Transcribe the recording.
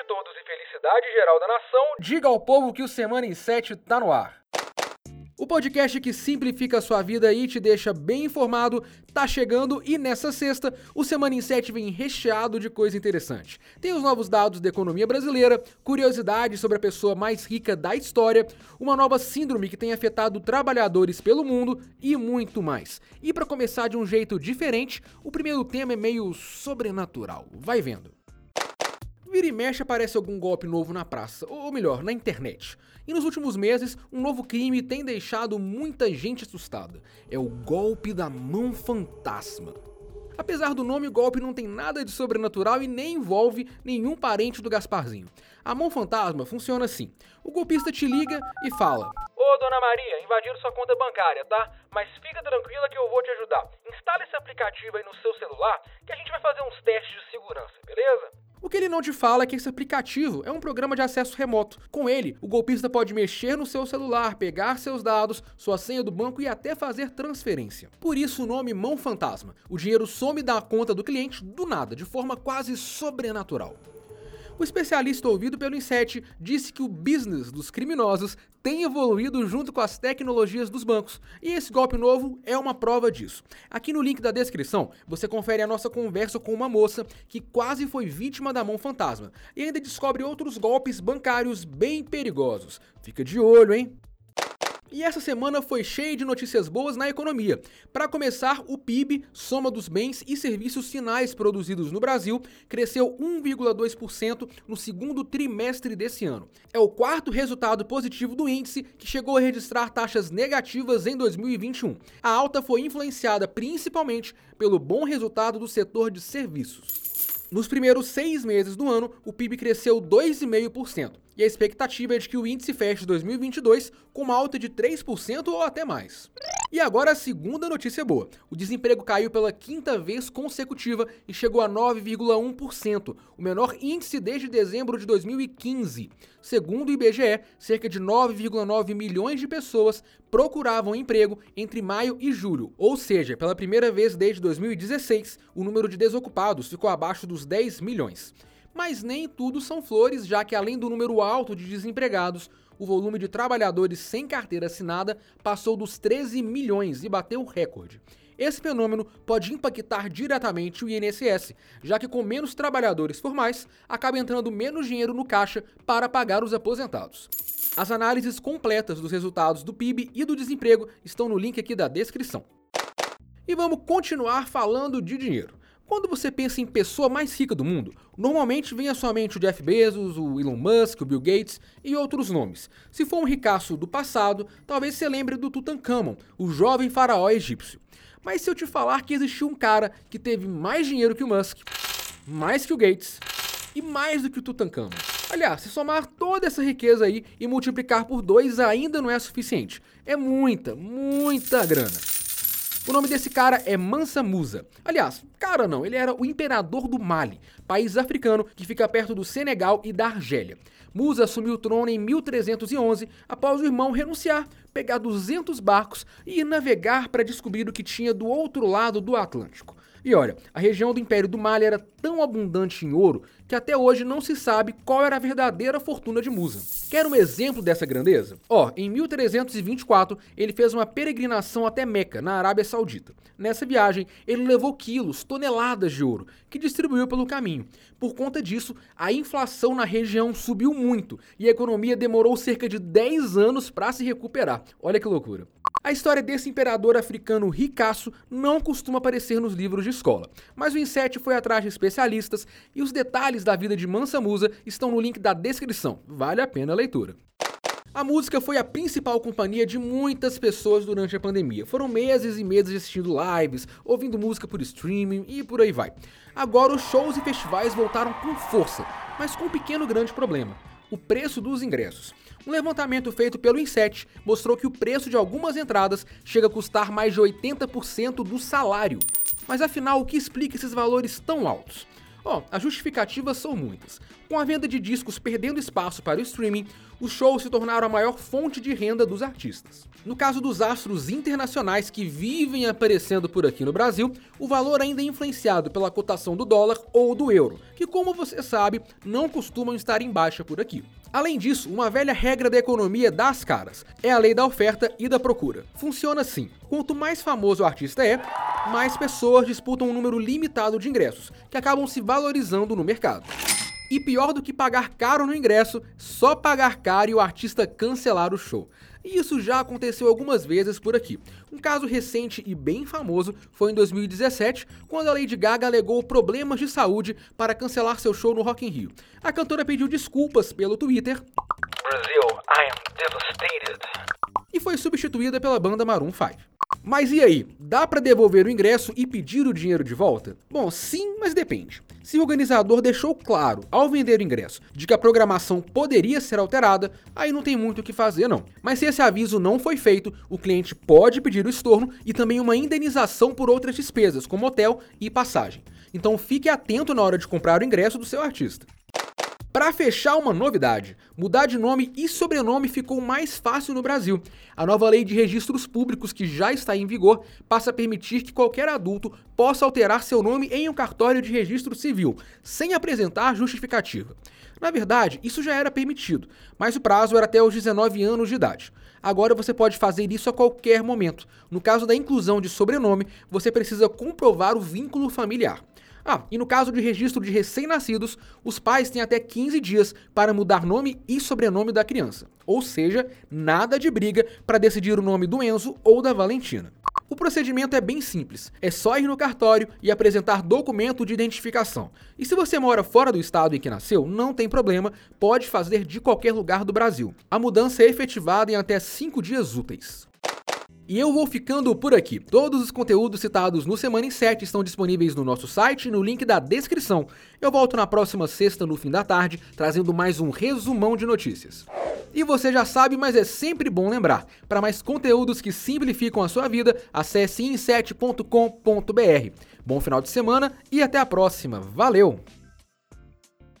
de todos e felicidade geral da nação, diga ao povo que o Semana em 7 tá no ar. O podcast que simplifica a sua vida e te deixa bem informado tá chegando e nessa sexta o Semana em 7 vem recheado de coisa interessante. Tem os novos dados da economia brasileira, curiosidades sobre a pessoa mais rica da história, uma nova síndrome que tem afetado trabalhadores pelo mundo e muito mais. E para começar de um jeito diferente, o primeiro tema é meio sobrenatural. Vai vendo. Vira e mexe aparece algum golpe novo na praça, ou melhor, na internet. E nos últimos meses, um novo crime tem deixado muita gente assustada. É o golpe da mão fantasma. Apesar do nome, o golpe não tem nada de sobrenatural e nem envolve nenhum parente do Gasparzinho. A mão fantasma funciona assim: o golpista te liga e fala: Ô dona Maria, invadiram sua conta bancária, tá? Mas fica tranquila que eu vou te ajudar. Instala esse aplicativo aí no seu celular que a gente vai fazer uns testes de segurança, beleza? O que ele não te fala é que esse aplicativo é um programa de acesso remoto. Com ele, o golpista pode mexer no seu celular, pegar seus dados, sua senha do banco e até fazer transferência. Por isso o nome Mão Fantasma. O dinheiro some da conta do cliente do nada, de forma quase sobrenatural. O especialista ouvido pelo Inset disse que o business dos criminosos tem evoluído junto com as tecnologias dos bancos, e esse golpe novo é uma prova disso. Aqui no link da descrição, você confere a nossa conversa com uma moça que quase foi vítima da mão fantasma e ainda descobre outros golpes bancários bem perigosos. Fica de olho, hein? E essa semana foi cheia de notícias boas na economia. Para começar, o PIB, soma dos bens e serviços finais produzidos no Brasil, cresceu 1,2% no segundo trimestre desse ano. É o quarto resultado positivo do índice, que chegou a registrar taxas negativas em 2021. A alta foi influenciada principalmente pelo bom resultado do setor de serviços. Nos primeiros seis meses do ano, o PIB cresceu 2,5%, e a expectativa é de que o índice feche 2022 com uma alta de 3% ou até mais. E agora a segunda notícia boa. O desemprego caiu pela quinta vez consecutiva e chegou a 9,1%, o menor índice desde dezembro de 2015. Segundo o IBGE, cerca de 9,9 milhões de pessoas procuravam emprego entre maio e julho, ou seja, pela primeira vez desde 2016, o número de desocupados ficou abaixo dos 10 milhões. Mas nem tudo são flores, já que além do número alto de desempregados, o volume de trabalhadores sem carteira assinada passou dos 13 milhões e bateu recorde. Esse fenômeno pode impactar diretamente o INSS, já que com menos trabalhadores formais, acaba entrando menos dinheiro no caixa para pagar os aposentados. As análises completas dos resultados do PIB e do desemprego estão no link aqui da descrição. E vamos continuar falando de dinheiro. Quando você pensa em pessoa mais rica do mundo, normalmente vem à sua mente o Jeff Bezos, o Elon Musk, o Bill Gates e outros nomes. Se for um ricaço do passado, talvez você lembre do Tutankhamon, o jovem faraó egípcio. Mas se eu te falar que existiu um cara que teve mais dinheiro que o Musk, mais que o Gates e mais do que o Tutankhamon. Aliás, se somar toda essa riqueza aí e multiplicar por dois ainda não é suficiente. É muita, muita grana. O nome desse cara é Mansa Musa. Aliás, cara não, ele era o imperador do Mali, país africano que fica perto do Senegal e da Argélia. Musa assumiu o trono em 1311 após o irmão renunciar, pegar 200 barcos e ir navegar para descobrir o que tinha do outro lado do Atlântico. E olha, a região do Império do Mali era tão abundante em ouro que até hoje não se sabe qual era a verdadeira fortuna de Musa. Quer um exemplo dessa grandeza? Ó, oh, em 1324 ele fez uma peregrinação até Meca, na Arábia Saudita. Nessa viagem, ele levou quilos, toneladas de ouro, que distribuiu pelo caminho. Por conta disso, a inflação na região subiu muito e a economia demorou cerca de 10 anos para se recuperar. Olha que loucura. A história desse imperador africano ricaço não costuma aparecer nos livros de escola, mas o Inset foi atrás de especialistas e os detalhes da vida de Mansa Musa estão no link da descrição. Vale a pena a leitura. A música foi a principal companhia de muitas pessoas durante a pandemia. Foram meses e meses assistindo lives, ouvindo música por streaming e por aí vai. Agora os shows e festivais voltaram com força, mas com um pequeno grande problema: o preço dos ingressos. Um levantamento feito pelo Inset mostrou que o preço de algumas entradas chega a custar mais de 80% do salário. Mas afinal, o que explica esses valores tão altos? Ó, as justificativas são muitas. Com a venda de discos perdendo espaço para o streaming, os shows se tornaram a maior fonte de renda dos artistas. No caso dos astros internacionais que vivem aparecendo por aqui no Brasil, o valor ainda é influenciado pela cotação do dólar ou do euro, que, como você sabe, não costumam estar em baixa por aqui. Além disso, uma velha regra da economia das caras é a lei da oferta e da procura. Funciona assim: quanto mais famoso o artista é, mais pessoas disputam um número limitado de ingressos, que acabam se valorizando no mercado. E pior do que pagar caro no ingresso, só pagar caro e o artista cancelar o show. E isso já aconteceu algumas vezes por aqui. Um caso recente e bem famoso foi em 2017, quando a Lady Gaga alegou problemas de saúde para cancelar seu show no Rock in Rio. A cantora pediu desculpas pelo Twitter. Devastated. E foi substituída pela banda Maroon 5. Mas e aí, dá para devolver o ingresso e pedir o dinheiro de volta? Bom, sim, mas depende. Se o organizador deixou claro, ao vender o ingresso, de que a programação poderia ser alterada, aí não tem muito o que fazer não. Mas se esse aviso não foi feito, o cliente pode pedir o estorno e também uma indenização por outras despesas, como hotel e passagem. Então fique atento na hora de comprar o ingresso do seu artista. Para fechar uma novidade, mudar de nome e sobrenome ficou mais fácil no Brasil. A nova lei de registros públicos que já está em vigor passa a permitir que qualquer adulto possa alterar seu nome em um cartório de registro civil, sem apresentar justificativa. Na verdade, isso já era permitido, mas o prazo era até os 19 anos de idade. Agora você pode fazer isso a qualquer momento. No caso da inclusão de sobrenome, você precisa comprovar o vínculo familiar. Ah, e no caso de registro de recém-nascidos, os pais têm até 15 dias para mudar nome e sobrenome da criança. Ou seja, nada de briga para decidir o nome do Enzo ou da Valentina. O procedimento é bem simples, é só ir no cartório e apresentar documento de identificação. E se você mora fora do estado em que nasceu, não tem problema, pode fazer de qualquer lugar do Brasil. A mudança é efetivada em até 5 dias úteis. E eu vou ficando por aqui. Todos os conteúdos citados no Semana em 7 estão disponíveis no nosso site no link da descrição. Eu volto na próxima sexta, no fim da tarde, trazendo mais um resumão de notícias. E você já sabe, mas é sempre bom lembrar: para mais conteúdos que simplificam a sua vida, acesse in7.com.br. Bom final de semana e até a próxima. Valeu!